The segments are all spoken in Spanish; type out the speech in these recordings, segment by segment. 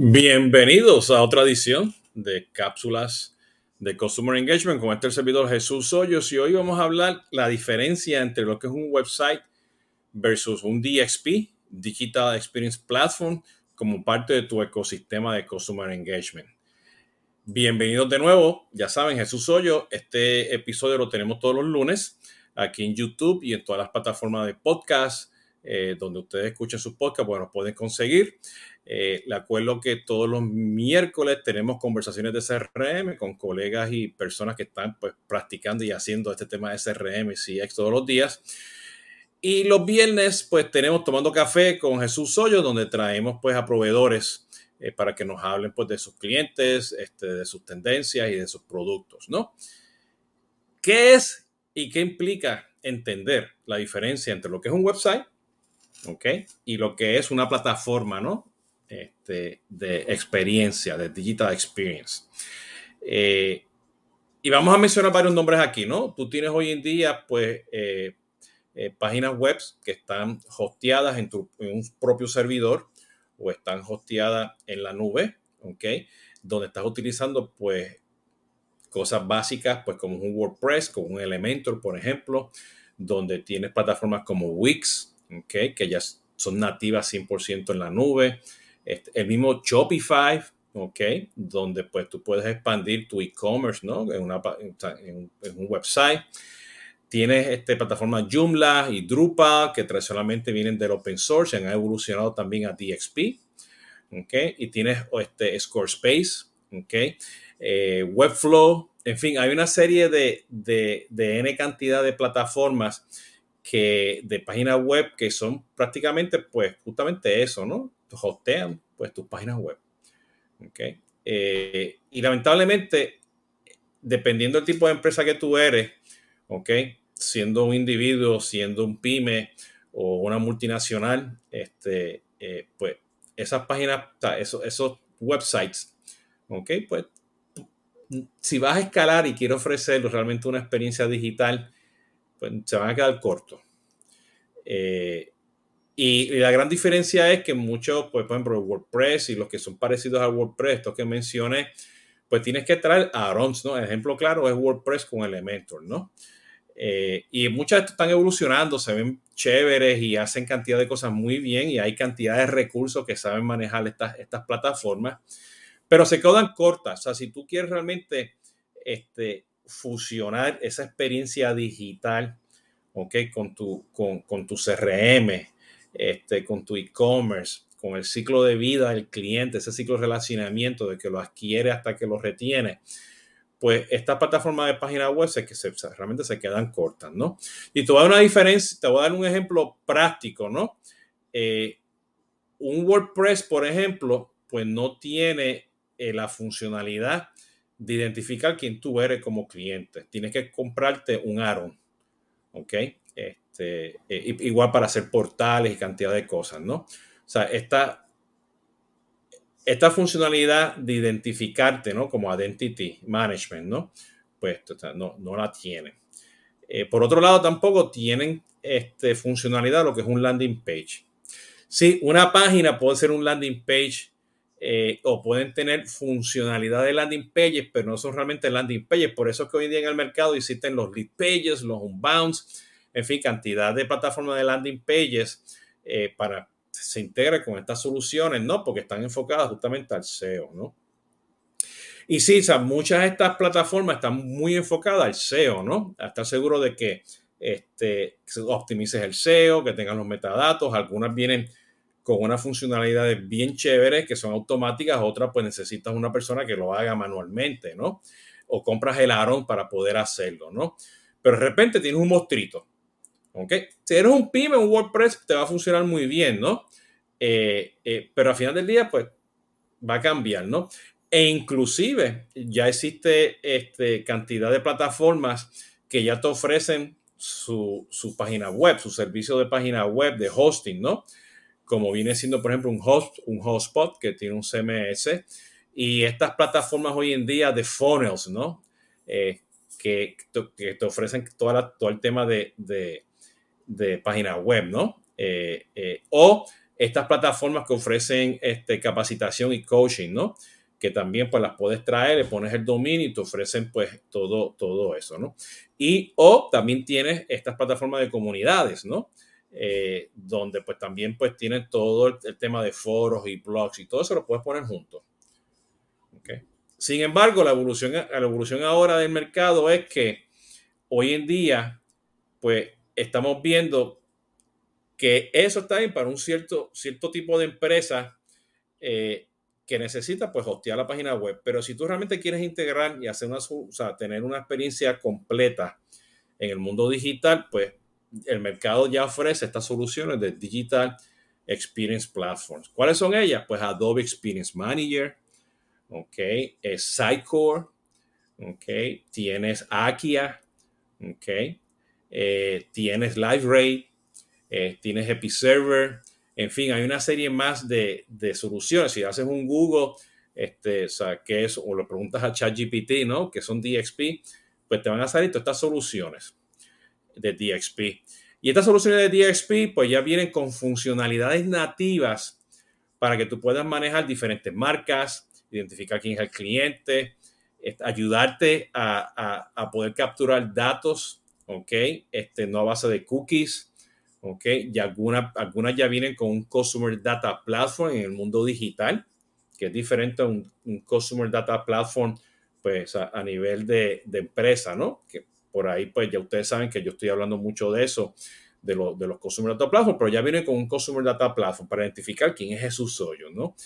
Bienvenidos a otra edición de cápsulas de Customer Engagement con este servidor Jesús Hoyos y hoy vamos a hablar la diferencia entre lo que es un website versus un DXP, Digital Experience Platform, como parte de tu ecosistema de Customer Engagement. Bienvenidos de nuevo, ya saben, Jesús Hoyos, este episodio lo tenemos todos los lunes aquí en YouTube y en todas las plataformas de podcast eh, donde ustedes escuchen sus podcasts, bueno, pueden conseguir. Eh, le acuerdo que todos los miércoles tenemos conversaciones de CRM con colegas y personas que están pues, practicando y haciendo este tema de CRM y CX todos los días. Y los viernes, pues tenemos Tomando Café con Jesús Soyo, donde traemos pues a proveedores eh, para que nos hablen pues de sus clientes, este, de sus tendencias y de sus productos, ¿no? ¿Qué es y qué implica entender la diferencia entre lo que es un website, ¿ok? Y lo que es una plataforma, ¿no? este, de experiencia, de digital experience. Eh, y vamos a mencionar varios nombres aquí, ¿no? Tú tienes hoy en día, pues, eh, eh, páginas web que están hosteadas en, tu, un propio servidor o están hosteadas en la nube, ¿ok? Donde estás utilizando, pues, cosas básicas, pues, como un WordPress, como un Elementor, por ejemplo, donde tienes plataformas como Wix, ¿ok? Que ya son nativas 100% en la nube. El mismo Shopify, ¿ok? Donde pues tú puedes expandir tu e-commerce, ¿no? En, un website. Tienes este, plataformas Joomla y Drupal, que tradicionalmente vienen del open source, han evolucionado también a DXP, ¿ok? Y tienes este, Squarespace, ¿ok? Eh, Webflow, en fin, hay una serie de, de, de N cantidad de plataformas que, de páginas web que son prácticamente, pues, justamente eso, ¿no? hostean pues tus páginas web. ¿okay? Eh, y lamentablemente, dependiendo del tipo de empresa que tú eres, ¿ok? siendo un individuo, siendo un pyme o una multinacional, este, eh, pues esas páginas, esos, esos websites, ¿ok? Pues si vas a escalar y quieres ofrecer realmente una experiencia digital, pues se van a quedar cortos. Eh, y, la gran diferencia es que muchos, pues, por ejemplo, WordPress y los que son parecidos a WordPress, estos que mencioné, pues tienes que traer add-ons, ¿no? El ejemplo claro es WordPress con Elementor, ¿no? Eh, y muchas están evolucionando, se ven chéveres y hacen cantidad de cosas muy bien y hay cantidad de recursos que saben manejar estas, estas plataformas, pero se quedan cortas. O sea, si tú quieres realmente este, fusionar esa experiencia digital, ¿ok? Con tu, con, con tu CRM, este, con tu e-commerce, con el ciclo de vida del cliente, ese ciclo de relacionamiento de que lo adquiere hasta que lo retiene, pues esta plataforma de página web es que se, realmente se quedan cortas, ¿no? Y te voy a dar una diferencia, te voy a dar un ejemplo práctico, ¿no? Eh, un WordPress, por ejemplo, pues no tiene eh, la funcionalidad de identificar quién tú eres como cliente. Tienes que comprarte un Aaron, ¿ok? Este, eh, igual para hacer portales y cantidad de cosas, ¿no? O sea, esta, esta funcionalidad de identificarte, ¿no? Como Identity Management, ¿no? Pues no, no la tienen. Eh, por otro lado, tampoco tienen este, funcionalidad lo que es un landing page. Sí, una página puede ser un landing page eh, o pueden tener funcionalidad de landing pages, pero no son realmente landing pages. Por eso es que hoy día en el mercado existen los lead pages, los unbounds, en fin, cantidad de plataformas de landing pages eh, para se integre con estas soluciones, ¿no? Porque están enfocadas justamente al SEO, ¿no? Y sí, muchas de estas plataformas están muy enfocadas al SEO, ¿no? A estar seguro de que este, optimices el SEO, que tengan los metadatos. Algunas vienen con unas funcionalidades bien chéveres que son automáticas, otras pues necesitas una persona que lo haga manualmente, ¿no? O compras el Aaron para poder hacerlo, ¿no? Pero de repente tienes un mostrito ¿Ok? Si eres un pyme, un WordPress te va a funcionar muy bien, ¿no? Eh, eh, pero al final del día, pues, va a cambiar, ¿no? E inclusive ya existe este, cantidad de plataformas que ya te ofrecen su, página web, su servicio de página web de hosting, ¿no? Como viene siendo, por ejemplo, un host, un hotspot que tiene un CMS y estas plataformas hoy en día de funnels, ¿no? Eh, que, te ofrecen todo el tema de, de página web, ¿no? Eh, eh, o estas plataformas que ofrecen este, capacitación y coaching, ¿no? Que también pues las puedes traer, le pones el dominio y te ofrecen pues todo, todo eso, ¿no? Y o también tienes estas plataformas de comunidades, ¿no? Eh, donde pues también pues tienen todo el, tema de foros y blogs y todo eso lo puedes poner juntos. Okay. Sin embargo, la evolución, la evolución ahora del mercado es que hoy en día pues estamos viendo que eso está bien para un cierto, cierto tipo de empresa eh, que necesita pues hostear la página web. Pero si tú realmente quieres integrar y hacer una, o tener una experiencia completa en el mundo digital, pues el mercado ya ofrece estas soluciones de Digital Experience Platforms. ¿Cuáles son ellas? Pues Adobe Experience Manager, ok, es Sitecore, ok, tienes Akia, ok, eh, tienes LiveRate, eh, tienes Episerver, en fin, hay una serie más de, soluciones. Si haces un Google, este, o sea, ¿qué es? O preguntas a ChatGPT, ¿no? Que son DXP, pues te van a salir todas estas soluciones de DXP. Y estas soluciones de DXP, pues ya vienen con funcionalidades nativas para que tú puedas manejar diferentes marcas, identificar quién es el cliente, ayudarte a, a poder capturar datos, ¿ok? Este, no a base de cookies, ¿ok? Y algunas, ya vienen con un Customer Data Platform en el mundo digital, que es diferente a un, Customer Data Platform, pues a, nivel de, empresa, ¿no? Por ahí, pues ya ustedes saben que yo estoy hablando mucho de eso, de, de los Customer Data Platform, pero ya vienen con un Customer Data Platform para identificar quién es Jesús Soyo, ¿no?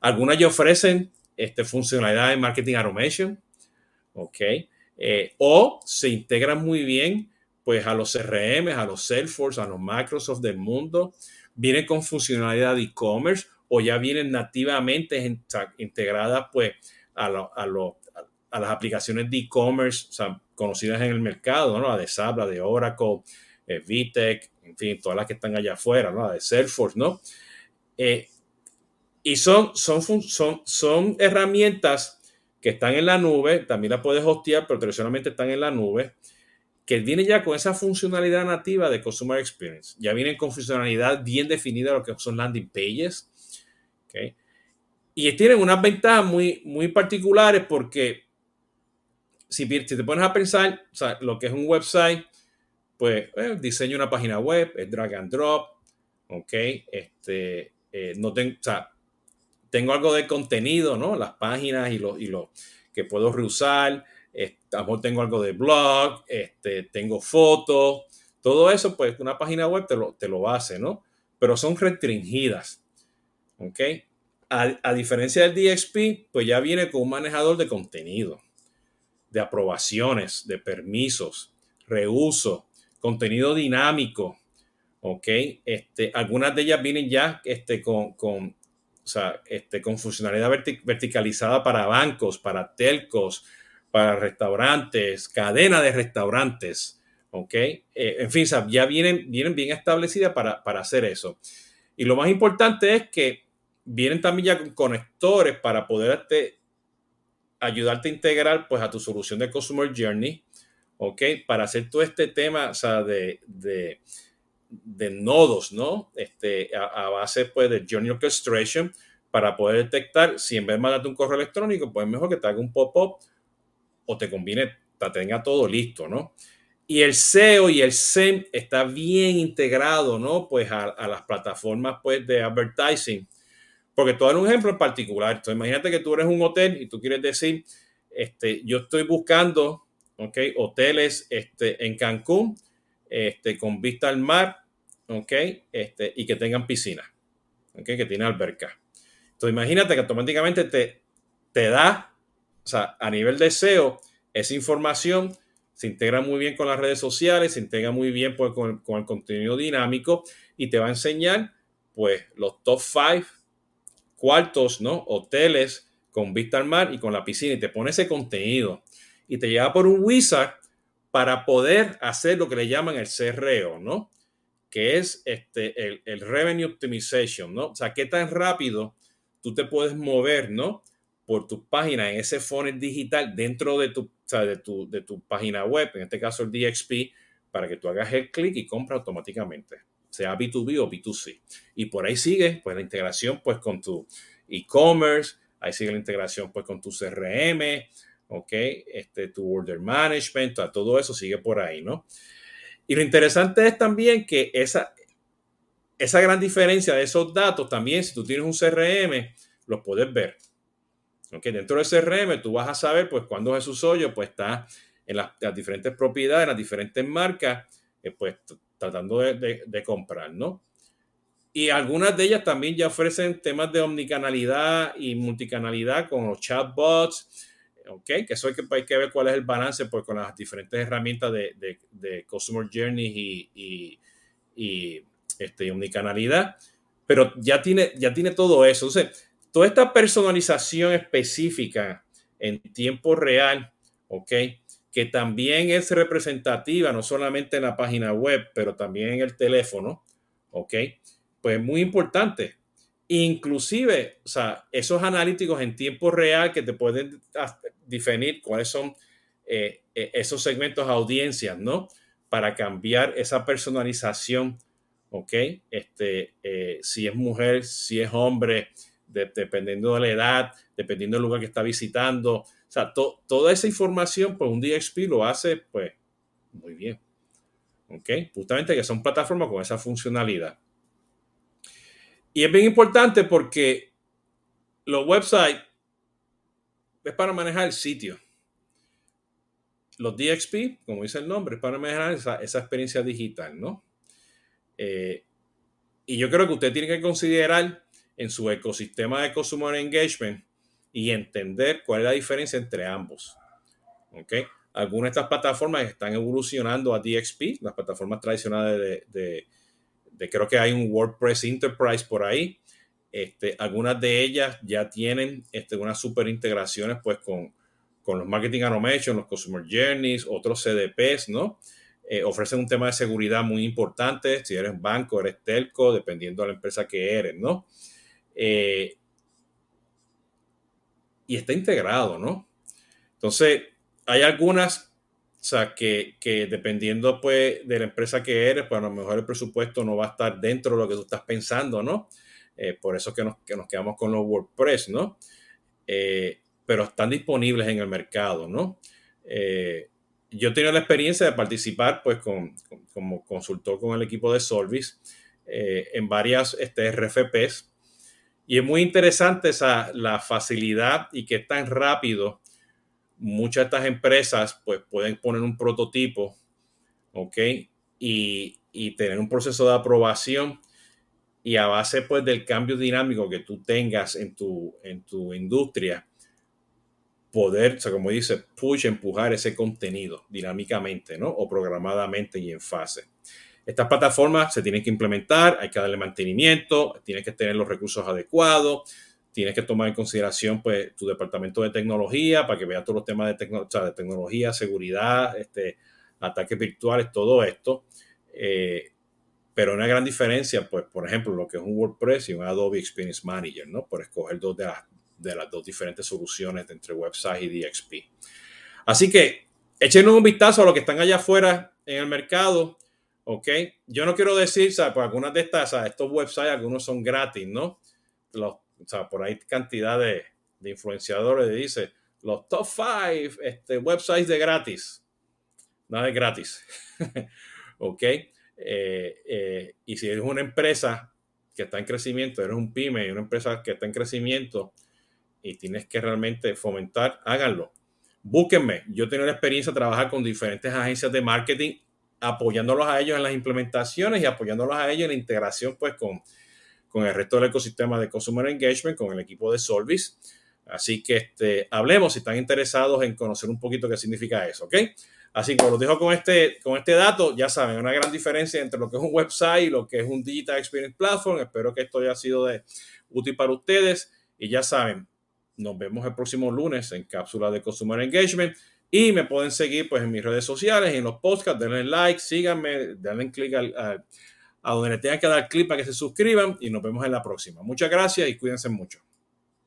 Algunas ya ofrecen este, funcionalidad de Marketing Automation, ¿ok? Eh, o se integran muy bien pues a los CRM, a los Salesforce, a los Microsoft del mundo, vienen con funcionalidad de e-commerce o ya vienen nativamente integradas pues a, a, las aplicaciones de e-commerce conocidas en el mercado, ¿no? La de SAP, la de Oracle, eh, VTech, en fin, todas las que están allá afuera, ¿no? La de Salesforce, ¿no? Eh, y son, son, son, son herramientas que están en la nube, también las puedes hostear, pero tradicionalmente están en la nube que viene ya con esa funcionalidad nativa de Customer Experience. Ya vienen con funcionalidad bien definida lo que son landing pages. Y tienen unas ventajas muy, muy particulares porque si, te pones a pensar, lo que es un website, pues eh, diseño una página web, es drag and drop, ¿ok? Este, eh, no tengo, tengo algo de contenido, ¿no? Las páginas y lo, y lo que puedo reusar a tengo algo de blog, este, tengo fotos, todo eso, pues una página web te lo, te lo hace, ¿no? Pero son restringidas, ¿ok? A, diferencia del DXP, pues ya viene con un manejador de contenido, de aprobaciones, de permisos, reuso, contenido dinámico, ¿ok? Este, algunas de ellas vienen ya este, con, con, este, con funcionalidad verticalizada para bancos, para telcos, para restaurantes, cadena de restaurantes, ¿ok? Eh, en fin, ya vienen, vienen bien establecidas para, hacer eso. Y lo más importante es que vienen también ya con conectores para poder ayudarte a integrar pues a tu solución de Customer Journey, ¿ok? Para hacer todo este tema, o sea, de, de, nodos, ¿no? Este, a, base pues de Journey Orchestration para poder detectar si en vez de mandarte un correo electrónico, pues mejor que te haga un pop-up o te conviene, te tenga todo listo, ¿no? Y el SEO y el SEM está bien integrado, ¿no? Pues a, las plataformas, pues, de advertising. Porque te doy un ejemplo en particular. Entonces, imagínate que tú eres un hotel y tú quieres decir, este, yo estoy buscando, ¿ok? Hoteles este, en Cancún, este, con vista al mar, ¿ok? Este, y que tengan piscina, ¿ok? Que tiene alberca. Entonces, imagínate que automáticamente te, te da o sea, a nivel de SEO, esa información se integra muy bien con las redes sociales, se integra muy bien pues, con, el, contenido dinámico y te va a enseñar pues los top 5 cuartos, ¿no? Hoteles con vista al mar y con la piscina y te pone ese contenido y te lleva por un wizard para poder hacer lo que le llaman el CRO, ¿no? Que es este, el, el revenue optimization, ¿no? O sea, qué tan rápido tú te puedes mover, ¿no? por tu página en ese funnel digital dentro de tu, de tu, de tu página web, en este caso el DXP, para que tú hagas el clic y compra automáticamente. Sea B2B o B2C. Y por ahí sigue pues la integración pues con tu e-commerce, ahí sigue la integración pues con tu CRM, ok, este, tu order management, todo eso sigue por ahí, ¿no? Y lo interesante es también que esa, esa gran diferencia de esos datos también, si tú tienes un CRM, los puedes ver. Okay, dentro del CRM tú vas a saber pues cuándo Jesús Hoyo pues está en las, diferentes propiedades, en las diferentes marcas, eh, pues tratando de, comprar, ¿no? Y algunas de ellas también ya ofrecen temas de omnicanalidad y multicanalidad con los chatbots, ¿ok? Que eso hay que, hay que ver cuál es el balance pues, con las diferentes herramientas de, de, Customer Journey y, y, y este, omnicanalidad, pero ya tiene, ya tiene todo eso. Entonces, toda esta personalización específica en tiempo real, ¿ok? Que también es representativa, no solamente en la página web, pero también en el teléfono, ¿ok? Pues muy importante. Inclusive, o sea, esos analíticos en tiempo real que te pueden definir cuáles son eh, eh, esos segmentos audiencias, ¿no? Para cambiar esa personalización, ¿ok? Este, eh, si es mujer, si es hombre, dependiendo de la edad, dependiendo del lugar que está visitando. Sea, toda esa información, pues un DXP lo hace, pues, muy bien. ¿Ok? Justamente que son plataformas con esa funcionalidad. Y es bien importante porque los websites es para manejar el sitio. Los DXP, como dice el nombre, es para manejar esa, experiencia digital, ¿no? Eh, y yo creo que usted tiene que considerar en su ecosistema de Consumer Engagement y entender cuál es la diferencia entre ambos. ¿Ok? Algunas de estas plataformas están evolucionando a DXP, las plataformas tradicionales de, creo que hay un WordPress Enterprise por ahí. Este, algunas de ellas ya tienen este, unas super integraciones pues con, con los Marketing Automation, los Consumer Journeys, otros CDPs, ¿no? Eh, ofrecen un tema de seguridad muy importante, si eres banco, eres telco, dependiendo de la empresa que eres, ¿no? Eh, y está integrado, ¿no? Entonces, hay algunas, o sea, que, dependiendo pues de la empresa que eres, pues a lo mejor el presupuesto no va a estar dentro de lo que tú estás pensando, ¿no? Eh, por eso que nos, que nos, quedamos con los WordPress, ¿no? Eh, pero están disponibles en el mercado, ¿no? yo he tenido la experiencia de participar, pues, con, como consultor con el equipo de Solvis en varias este, RFPs y es muy interesante esa, la facilidad y que es tan rápido. Muchas de estas empresas pues, pueden poner un prototipo, ¿ok? Y, tener un proceso de aprobación y a base pues, del cambio dinámico que tú tengas en tu, en tu industria, poder, o sea, como dice, push, empujar ese contenido dinámicamente, ¿no? O programadamente y en fase. Estas plataformas se tienen que implementar, hay que darle mantenimiento, tienes que tener los recursos adecuados, tienes que tomar en consideración pues, tu departamento de tecnología para que vea todos los temas de, de tecnología, seguridad, este, ataques virtuales, todo esto. Eh, pero una gran diferencia, pues, por ejemplo, lo que es un WordPress y un Adobe Experience Manager, ¿no? Por escoger dos de las, de las dos diferentes soluciones entre website y DXP. Así que échenos un vistazo a lo que están allá afuera en el mercado. ¿Ok? Yo no quiero decir, sea, por algunas de estas, sea, estos websites, algunos son gratis, ¿no? O sea, por ahí cantidad de, de influenciadores dice los top 5 este, websites de gratis. Nada es gratis. ¿Ok? Eh, eh, y si eres una empresa que está en crecimiento, eres un pyme una empresa que está en crecimiento y tienes que realmente fomentar, háganlo. Búsquenme. Yo tengo la experiencia de trabajar con diferentes agencias de marketing apoyándolos a ellos en las implementaciones y apoyándolos a ellos en la integración pues con, con el resto del ecosistema de Consumer Engagement, con el equipo de Solvis. Así que este, hablemos si están interesados en conocer un poquito qué significa eso, ¿ok? Así que los dejo con este, con este dato. Ya saben, una gran diferencia entre lo que es un website y lo que es un Digital Experience Platform. Espero que esto haya sido de útil para ustedes. Y ya saben, nos vemos el próximo lunes en Cápsula de Consumer Engagement. Y me pueden seguir pues en mis redes sociales, en los podcasts, denle like, síganme, denle clic a donde le tengan que dar clic para que se suscriban y nos vemos en la próxima. Muchas gracias y cuídense mucho.